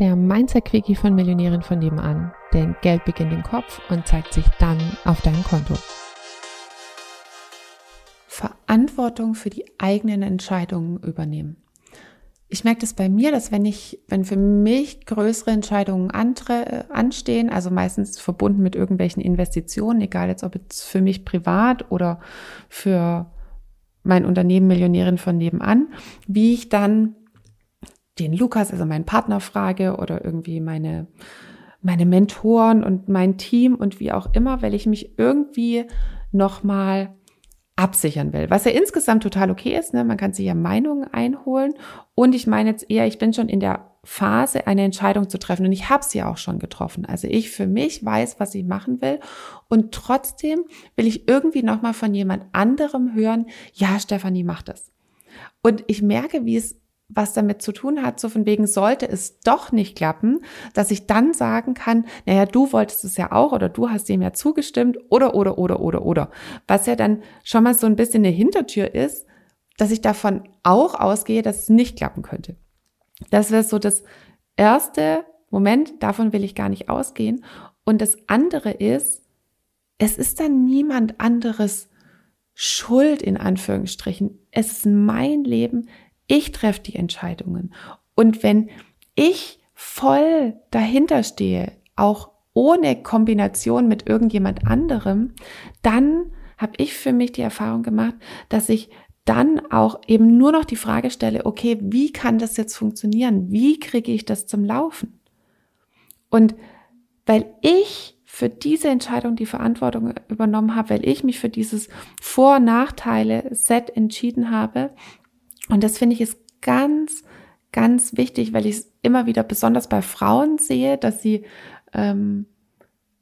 der Mindset-Quickie von Millionären von nebenan. Denn Geld beginnt im Kopf und zeigt sich dann auf deinem Konto. Verantwortung für die eigenen Entscheidungen übernehmen. Ich merke das bei mir, dass wenn ich, wenn für mich größere Entscheidungen andre, äh, anstehen, also meistens verbunden mit irgendwelchen Investitionen, egal jetzt ob es für mich privat oder für mein Unternehmen Millionärin von nebenan, wie ich dann den Lukas, also meinen Partner frage oder irgendwie meine, meine Mentoren und mein Team und wie auch immer, weil ich mich irgendwie nochmal absichern will. Was ja insgesamt total okay ist, ne? man kann sich ja Meinungen einholen. Und ich meine jetzt eher, ich bin schon in der Phase, eine Entscheidung zu treffen. Und ich habe sie auch schon getroffen. Also ich für mich weiß, was ich machen will. Und trotzdem will ich irgendwie nochmal von jemand anderem hören, ja, Stefanie, mach das. Und ich merke, wie es was damit zu tun hat, so von wegen sollte es doch nicht klappen, dass ich dann sagen kann, naja, du wolltest es ja auch oder du hast dem ja zugestimmt oder, oder, oder, oder, oder. Was ja dann schon mal so ein bisschen eine Hintertür ist, dass ich davon auch ausgehe, dass es nicht klappen könnte. Das wäre so das erste Moment, davon will ich gar nicht ausgehen. Und das andere ist, es ist dann niemand anderes Schuld in Anführungsstrichen. Es ist mein Leben, ich treffe die Entscheidungen. Und wenn ich voll dahinter stehe, auch ohne Kombination mit irgendjemand anderem, dann habe ich für mich die Erfahrung gemacht, dass ich dann auch eben nur noch die Frage stelle, okay, wie kann das jetzt funktionieren? Wie kriege ich das zum Laufen? Und weil ich für diese Entscheidung die Verantwortung übernommen habe, weil ich mich für dieses Vor- Nachteile-Set entschieden habe, und das finde ich ist ganz, ganz wichtig, weil ich es immer wieder besonders bei Frauen sehe, dass sie ähm,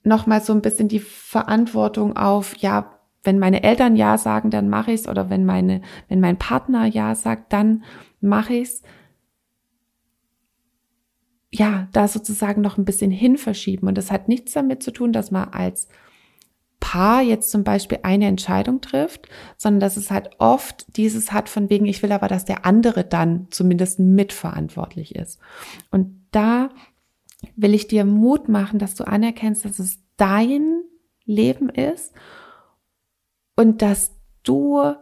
nochmal so ein bisschen die Verantwortung auf, ja, wenn meine Eltern Ja sagen, dann mache ich es, oder wenn meine, wenn mein Partner Ja sagt, dann mache ich es. Ja, da sozusagen noch ein bisschen hin verschieben. Und das hat nichts damit zu tun, dass man als Paar jetzt zum Beispiel eine Entscheidung trifft, sondern dass es halt oft dieses hat von wegen, ich will aber, dass der andere dann zumindest mitverantwortlich ist. Und da will ich dir Mut machen, dass du anerkennst, dass es dein Leben ist und dass du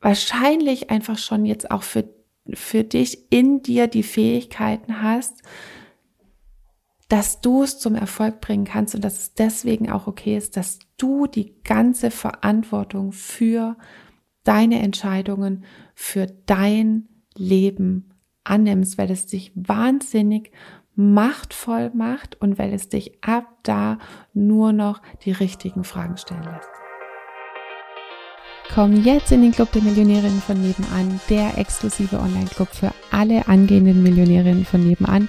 wahrscheinlich einfach schon jetzt auch für, für dich in dir die Fähigkeiten hast, dass du es zum Erfolg bringen kannst und dass es deswegen auch okay ist, dass du die ganze Verantwortung für deine Entscheidungen, für dein Leben annimmst, weil es dich wahnsinnig machtvoll macht und weil es dich ab da nur noch die richtigen Fragen stellen lässt. Komm jetzt in den Club der Millionärinnen von nebenan, der exklusive Online-Club für alle angehenden Millionärinnen von nebenan